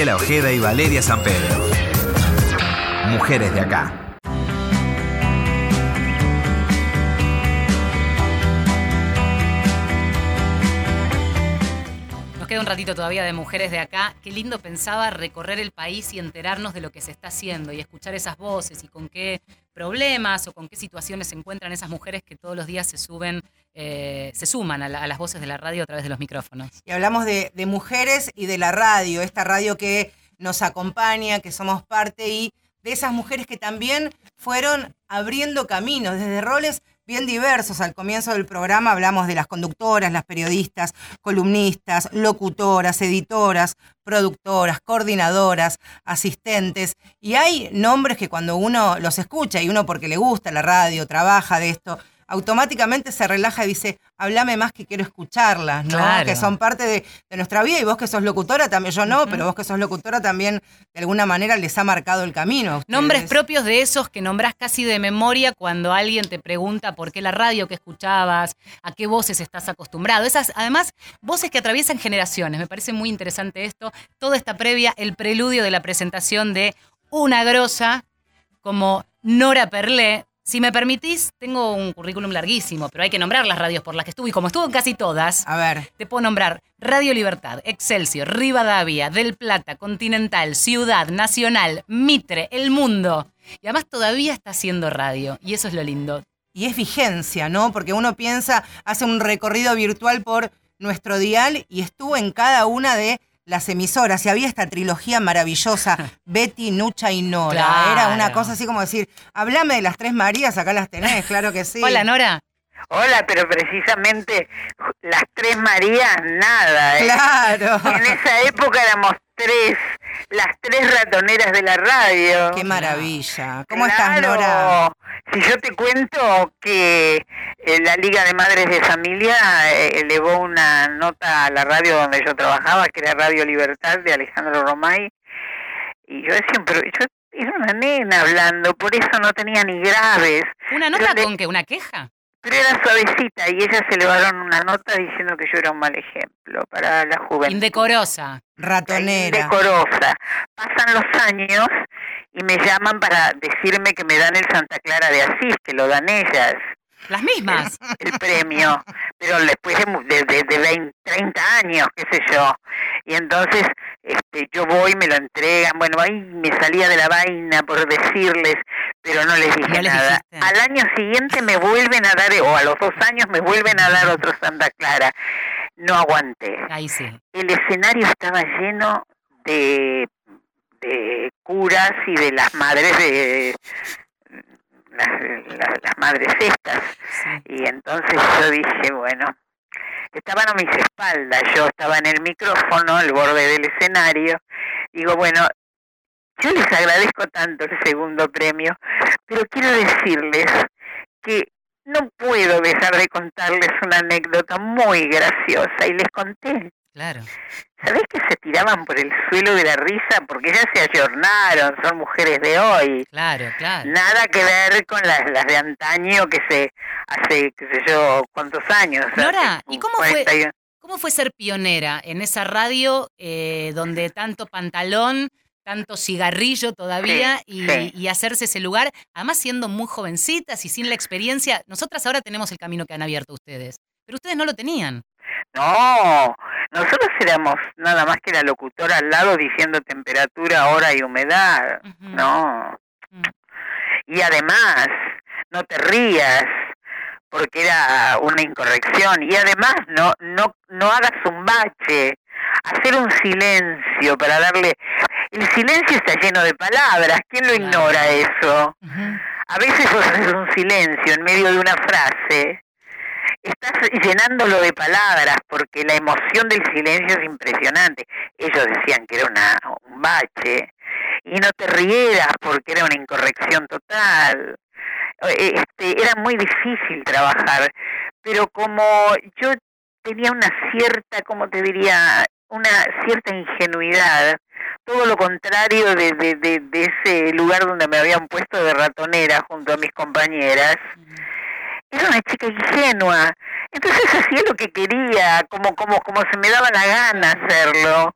Marcela Ojeda y Valeria San Pedro. Mujeres de acá. Queda un ratito todavía de mujeres de acá. Qué lindo pensaba recorrer el país y enterarnos de lo que se está haciendo y escuchar esas voces y con qué problemas o con qué situaciones se encuentran esas mujeres que todos los días se suben, eh, se suman a, la- a las voces de la radio a través de los micrófonos. Y hablamos de, de mujeres y de la radio, esta radio que nos acompaña, que somos parte y de esas mujeres que también fueron abriendo caminos desde roles bien diversos. Al comienzo del programa hablamos de las conductoras, las periodistas, columnistas, locutoras, editoras, productoras, coordinadoras, asistentes. Y hay nombres que cuando uno los escucha y uno porque le gusta la radio, trabaja de esto, automáticamente se relaja y dice, hablame más que quiero escucharlas, ¿no? Claro. Que son parte de, de nuestra vida y vos que sos locutora también, yo no, pero vos que sos locutora también de alguna manera les ha marcado el camino. Nombres propios de esos que nombrás casi de memoria cuando alguien te pregunta por qué la radio que escuchabas, a qué voces estás acostumbrado. Esas, además, voces que atraviesan generaciones. Me parece muy interesante esto. Toda esta previa, el preludio de la presentación de una grosa como Nora Perlé. Si me permitís, tengo un currículum larguísimo, pero hay que nombrar las radios por las que estuve. Y como estuve en casi todas, a ver. te puedo nombrar Radio Libertad, Excelsior, Rivadavia, Del Plata, Continental, Ciudad, Nacional, Mitre, El Mundo. Y además todavía está haciendo radio. Y eso es lo lindo. y es vigencia, ¿no? Porque uno piensa, hace un recorrido virtual por nuestro dial y estuvo en cada una de las emisoras y había esta trilogía maravillosa, [LAUGHS] Betty, Nucha y Nora. Claro. Era una cosa así como decir, hablame de las tres Marías, acá las tenés, claro que sí. Hola, Nora. Hola, pero precisamente las tres Marías, nada. ¿eh? Claro. En esa época éramos tres, las tres ratoneras de la radio. Qué maravilla. ¿Cómo Claro. estás, Nora? Si yo te cuento que eh, la Liga de Madres de Familia eh, elevó una nota a la radio donde yo trabajaba, que era Radio Libertad de Alejandro Romay, y yo decía, pero yo era una nena hablando, por eso no tenía ni graves. ¿Una Pero nota le- con qué? ¿Una queja? Pero era suavecita y ellas se elevaron una nota diciendo que yo era un mal ejemplo para la juventud. Indecorosa. Ratonera. Indecorosa. Pasan los años y me llaman para decirme que me dan el Santa Clara de Asís, que lo dan ellas. Las mismas. El premio, pero después de, de, de 20, 30 años, qué sé yo. Y entonces este, yo voy, me lo entregan, bueno, ahí me salía de la vaina por decirles, pero no les dije No nada. Al año siguiente me vuelven a dar, o a los dos años me vuelven a dar otro Santa Clara. No aguanté. Ahí sí. El escenario estaba lleno de, de curas y de las madres de las, las- las madres estas. Y entonces yo dije, bueno, estaban a mis espaldas, yo estaba en el micrófono, el borde del escenario. Digo, bueno, yo les agradezco tanto el segundo premio, pero quiero decirles que no puedo dejar de contarles una anécdota muy graciosa y les conté. Claro. ¿Sabés que se tiraban por el suelo de la risa? Porque ya se ayornaron, son mujeres de hoy. Claro, claro. Nada que ver con las, las de antaño que se hace, qué sé yo, cuántos años. Nora, Hace ¿y cómo fue, 40 y- cómo fue ser pionera en esa radio eh, donde tanto pantalón, tanto cigarrillo todavía Sí, y, sí. y hacerse ese lugar? Además siendo muy jovencitas y sin la experiencia. Nosotras ahora tenemos el camino que han abierto ustedes, pero ustedes no lo tenían. No, nosotros éramos nada más que la locutora al lado diciendo temperatura, hora y humedad. No. Y además, no te rías porque era una incorrección y además no no no hagas un bache, hacer un silencio para darle el silencio está lleno de palabras, ¿quién lo ignora eso? A veces haces un silencio en medio de una frase estás llenándolo de palabras porque la emoción del silencio es impresionante. Ellos decían que era una, un bache y no te rieras porque era una incorrección total. Este, era muy difícil trabajar, pero como yo tenía una cierta, como te diría, una cierta ingenuidad, todo lo contrario de, de, de, de ese lugar donde me habían puesto de ratonera junto a mis compañeras, era una chica ingenua. Entonces [LAUGHS] hacía lo que quería, como, como, como se me daba la gana hacerlo.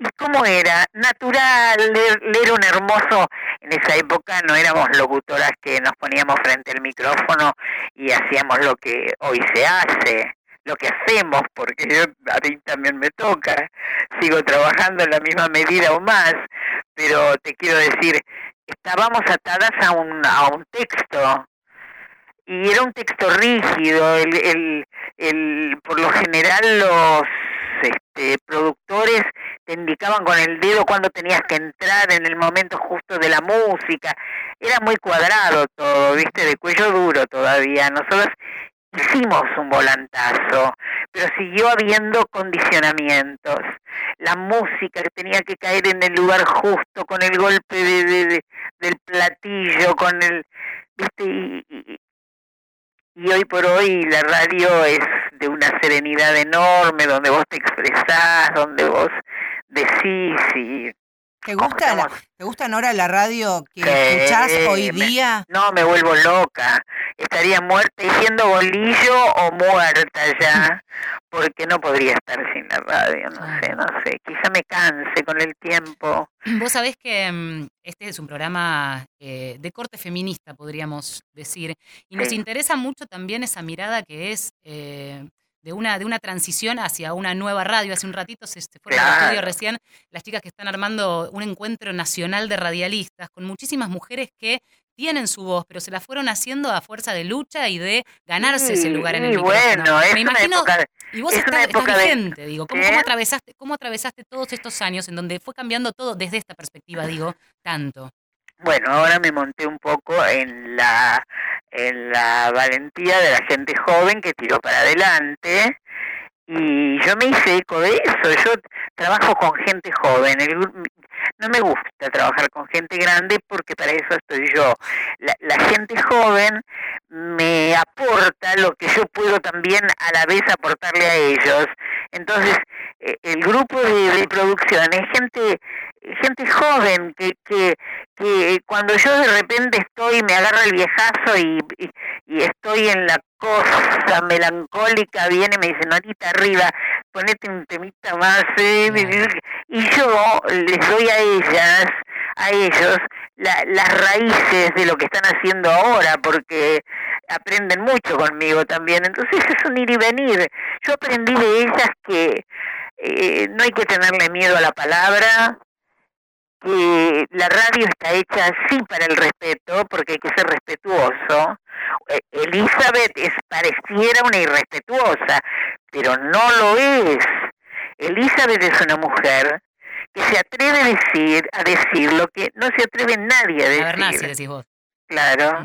¿Y cómo era? Natural, leer, leer un hermoso... En esa época no éramos locutoras que nos poníamos frente al micrófono y hacíamos lo que hoy se hace, lo que hacemos, porque yo, a mí también me toca, sigo trabajando en la misma medida o más, pero te quiero decir, estábamos atadas a un, a un texto, y era un texto rígido, el, el, el, por lo general los este, productores te indicaban con el dedo cuando tenías que entrar en el momento justo de la música, era muy cuadrado todo, viste, de cuello duro todavía, nosotros hicimos un volantazo, pero siguió habiendo condicionamientos, la música que tenía que caer en el lugar justo, con el golpe de, de, de, del platillo, con el, viste, y, y, y hoy por hoy la radio es de una serenidad enorme, donde vos te expresás, donde vos decís y... ¿Te gusta, la, ¿Te gusta, Nora, la radio que Sí, escuchás hoy me- día? no, me vuelvo loca. Estaría muerta y siendo bolillo o muerta ya, [LAUGHS] porque no podría estar sin la radio, no sé, no sé. Quizá me canse con el tiempo. Vos sabés que mm, este es un programa eh, de corte feminista, podríamos decir, y nos Sí. interesa mucho también esa mirada que es eh, de, una, de una transición hacia una nueva radio. Hace un ratito se, se fueron al Claro. estudio recién las chicas que están armando un encuentro nacional de radialistas con muchísimas mujeres que tienen su voz, pero se la fueron haciendo a fuerza de lucha y de ganarse ese lugar en y el micrófono. bueno, es Me una imagino, época- y vos es estás, estás época de- vigente, digo, ¿cómo, cómo atravesaste, ¿cómo atravesaste todos estos años en donde fue cambiando todo desde esta perspectiva, digo, tanto? Bueno, ahora me monté un poco en la en la valentía de la gente joven que tiró para adelante y yo me hice eco de eso. Yo trabajo con gente joven. El no me gusta trabajar con gente grande porque para eso estoy yo. La, la gente joven me aporta lo que yo puedo también a la vez aportarle a ellos. Entonces, eh, el grupo de, de producción es gente gente joven que, que, que cuando yo de repente estoy, me agarra el viejazo y, y, estoy en la cosa melancólica, viene y me dice, Norita, arriba, ponete un temita más, eh", y yo les doy a ellas, a ellos, la- las raíces de lo que están haciendo ahora, porque aprenden mucho conmigo también, entonces es un ir y venir. Yo aprendí de ellas que eh, no hay que tenerle miedo a la palabra, que la radio está hecha así para el respeto, porque hay que ser respetuoso. Eh, Elizabeth es pareciera una irrespetuosa, pero no lo es. Elizabeth es una mujer que se atreve a decir, a decir lo que no se atreve nadie a La Bernasi, decir. decís vos. Claro.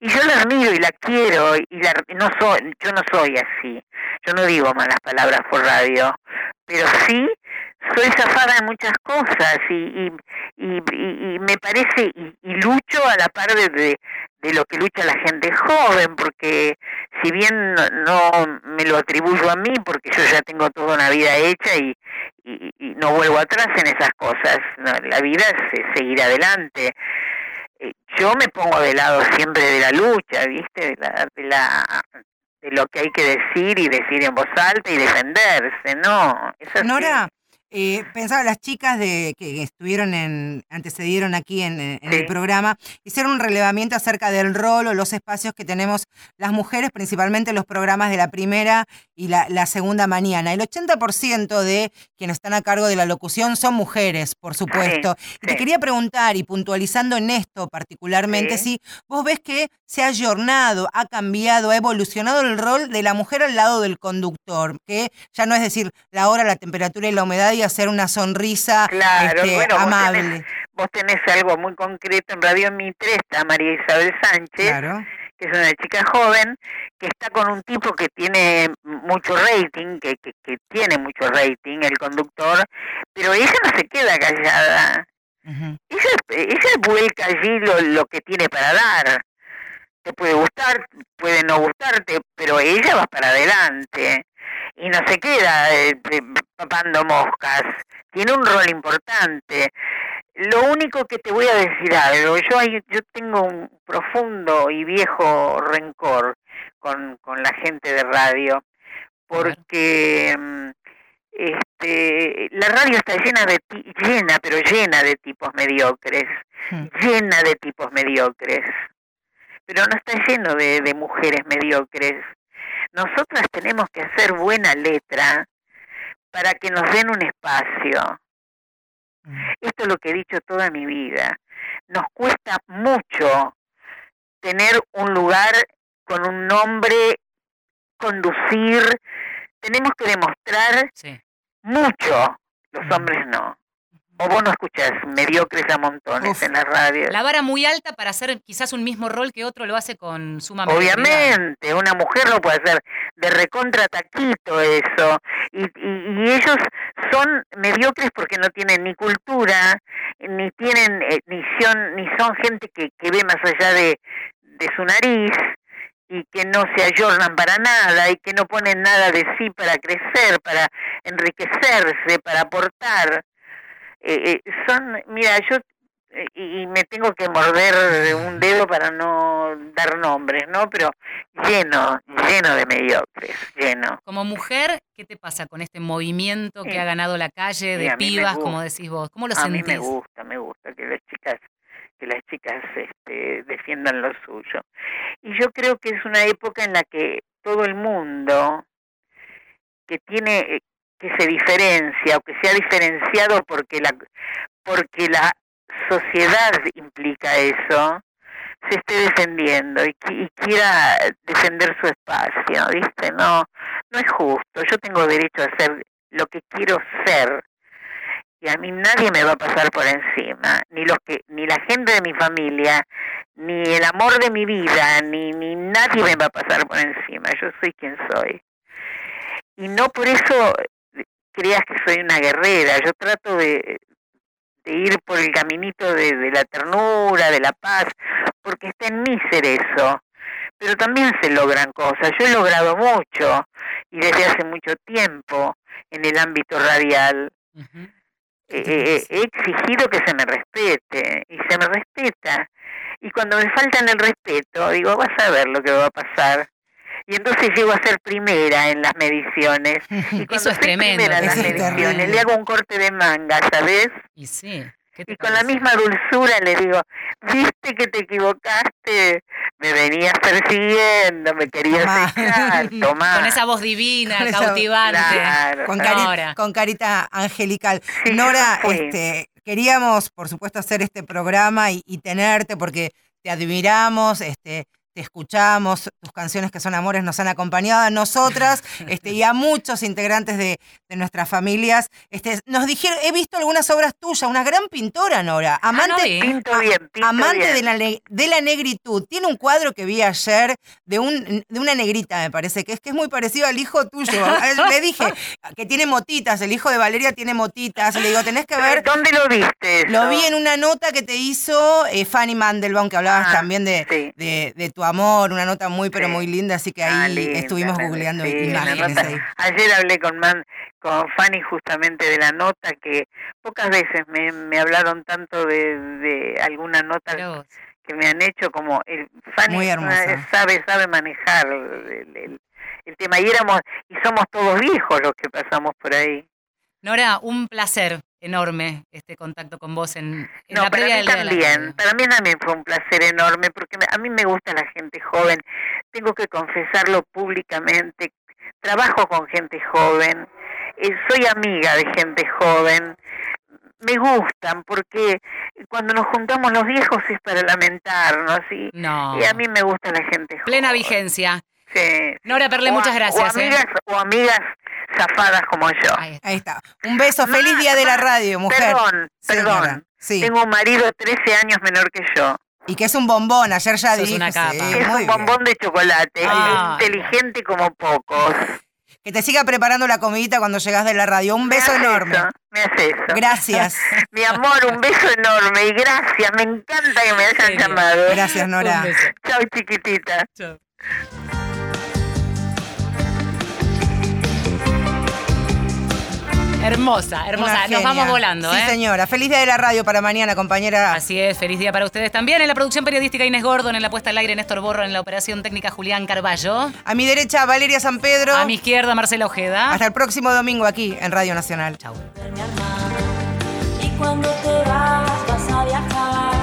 Y yo la admiro y la quiero y la, no soy, yo no soy así. Yo no digo malas palabras por radio, pero sí soy zafada en muchas cosas y, y, y, y- me parece y, lucho a la par de, de, lo que lucha la gente joven, porque si bien no, me lo atribuyo a mí, porque yo ya tengo toda una vida hecha y, no vuelvo atrás en esas cosas, no, la vida es, seguir adelante eh, yo me pongo de lado siempre de la lucha, ¿viste? De, la, de, la, lo que hay que decir y decir en voz alta y defenderse, ¿no? Es así. Nora, eh, pensaba, las chicas de que estuvieron en, antecedieron aquí en, en el programa, hicieron un relevamiento acerca del rol o los espacios que tenemos las mujeres, principalmente en los programas de la primera y la, la segunda mañana. El 80% de quienes están a cargo de la locución son mujeres, por supuesto. y te quería preguntar, y puntualizando en esto particularmente, si vos ves que se ha ayornado, ha cambiado, ha evolucionado el rol de la mujer al lado del conductor, que ya no es decir la hora, la temperatura y la humedad y hacer una sonrisa Claro, este, bueno, vos amable. tenés, vos tenés algo muy concreto en Radio Mitre, está María Isabel Sánchez, Claro. que es una chica joven, que está con un tipo que tiene mucho rating, que, que, que tiene mucho rating, el conductor, pero ella no se queda callada. Ella, ella vuelca allí lo, lo que tiene para dar. Te puede gustar, puede no gustarte, pero ella va para adelante y no se queda eh, papando moscas. Tiene un rol importante. Lo único que te voy a decir algo, yo hay- yo tengo un profundo y viejo rencor con, con la gente de radio, porque este, la radio está llena de llena, pero llena de tipos mediocres, llena de tipos mediocres, pero no está lleno de, de mujeres mediocres. Nosotras tenemos que hacer buena letra para que nos den un espacio. Esto es lo que he dicho toda mi vida. Nos cuesta mucho tener un lugar con un nombre, conducir. Tenemos que demostrar mucho. Los hombres no. O vos no escuchás mediocres a montones en la radio. La vara muy alta para hacer quizás un mismo rol que otro lo hace con suma. Obviamente, una mujer lo puede hacer de recontra taquito eso. Y, y, y ellos son mediocres porque no tienen ni cultura, ni tienen, eh, ni son, ni son gente que, que ve más allá de, de su nariz y que no se ayornan para nada y que no ponen nada de sí para crecer, para enriquecerse, para aportar. Eh, eh, son, mira, yo eh, y me tengo que morder un dedo para no dar nombres, ¿no? Pero lleno, lleno de mediocres, lleno. Como mujer, ¿qué te pasa con este movimiento que Sí. ha ganado la calle de pibas, como decís vos? ¿Cómo lo a mí sentís? me gusta, me gusta que las chicas que las chicas este, defiendan lo suyo. Y yo creo que es una época en la que todo el mundo que tiene eh, que se diferencia o que se ha diferenciado porque la porque la sociedad implica eso, se esté defendiendo y, y quiera defender su espacio, ¿viste? No, no es justo. Yo tengo derecho a ser lo que quiero ser y a mí nadie me va a pasar por encima, ni los que, ni la gente de mi familia, ni el amor de mi vida, ni, ni nadie me va a pasar por encima. Yo soy quien soy. Y no por eso creas que soy una guerrera. Yo trato de, de ir por el caminito de, de la ternura, de la paz, porque está en mí ser eso. Pero también se logran cosas. Yo he logrado mucho y desde hace mucho tiempo en el ámbito radial. Eh, eh, he exigido que se me respete y se me respeta. Y cuando me faltan el respeto, digo, vas a ver lo que va a pasar. Y entonces llego a ser primera en las mediciones. [LAUGHS] Y cuando Eso es soy tremendo, primera en las mediciones, terrible. le hago un corte de manga, ¿sabes? Y sí. ¿qué te Y con la misma dulzura le digo, viste que te equivocaste, me venías persiguiendo, me querías echar, [LAUGHS] tomá. Con esa voz divina, Con cautivante. Claro, con, cari- Nora. con carita angelical. Nora, este, queríamos, por supuesto, hacer este programa y, y tenerte porque te admiramos, este, te escuchamos, tus canciones que son amores nos han acompañado a nosotras [LAUGHS] este, y a muchos integrantes de, de nuestras familias. Este, nos dijeron, he visto algunas obras tuyas, una gran pintora, Nora, amante, no vi. Pinto bien, pinto amante bien. De, la, ne- de la negritud. Tiene un cuadro que vi ayer de, un, de una negrita, me parece, que es que es muy parecido al hijo tuyo. [LAUGHS] Le dije que tiene motitas, el hijo de Valeria tiene motitas. Le digo, tenés que ver. ¿Dónde lo viste? Lo vi en una nota que te hizo eh, Fanny Mandelbaum, que hablabas Ah, también de, sí. de, de tu amor, una nota muy, pero muy linda, así que Ah, ahí linda, estuvimos googleando sí, imágenes nota. ahí. Ayer hablé con Man, con Fanny justamente de la nota que pocas veces me, me hablaron tanto de, de alguna nota que me han hecho como el Fanny Muy sabe sabe manejar el, el- el tema y éramos y somos todos viejos los que pasamos por ahí. Nora, un placer enorme este contacto con vos en, en No, la para previa del la también, para mí también fue un placer enorme porque me- a mí me gusta la gente joven, tengo que confesarlo públicamente, trabajo con gente joven, eh, soy amiga de gente joven, me gustan porque cuando nos juntamos los viejos es para lamentarnos y, No. y a mí me gusta la gente joven. Plena vigencia. Sí. Nora Perle, O muchas gracias. O ¿eh? amigas, o amigas zafadas como yo. Ahí está. Un beso, feliz día de la radio, mujer. Perdón, Señora, perdón. sí. Tengo un marido 13 años menor que yo. Y que es un bombón, ayer ya dije. una capa. sí, que es un bien. bombón de chocolate, inteligente como pocos. Que te siga preparando la comidita cuando llegas de la radio. Un beso Me enorme. eso, me hace eso. Gracias. [LAUGHS] Mi amor, un beso enorme y gracias. Me encanta que me hayan llamado. Gracias, Nora. Un beso. Chao, Hermosa, hermosa. Nos vamos volando, Sí, ¿eh? señora. Feliz día de la radio para mañana, compañera. Así es, feliz día para ustedes también. En la producción periodística Inés Gordon, en la puesta al aire Néstor Borro, en la operación técnica Julián Carballo. A mi derecha, Valeria San Pedro. A mi izquierda, Marcela Ojeda. Hasta el próximo domingo aquí en Radio Nacional. Chau. Y cuando te vas vas a viajar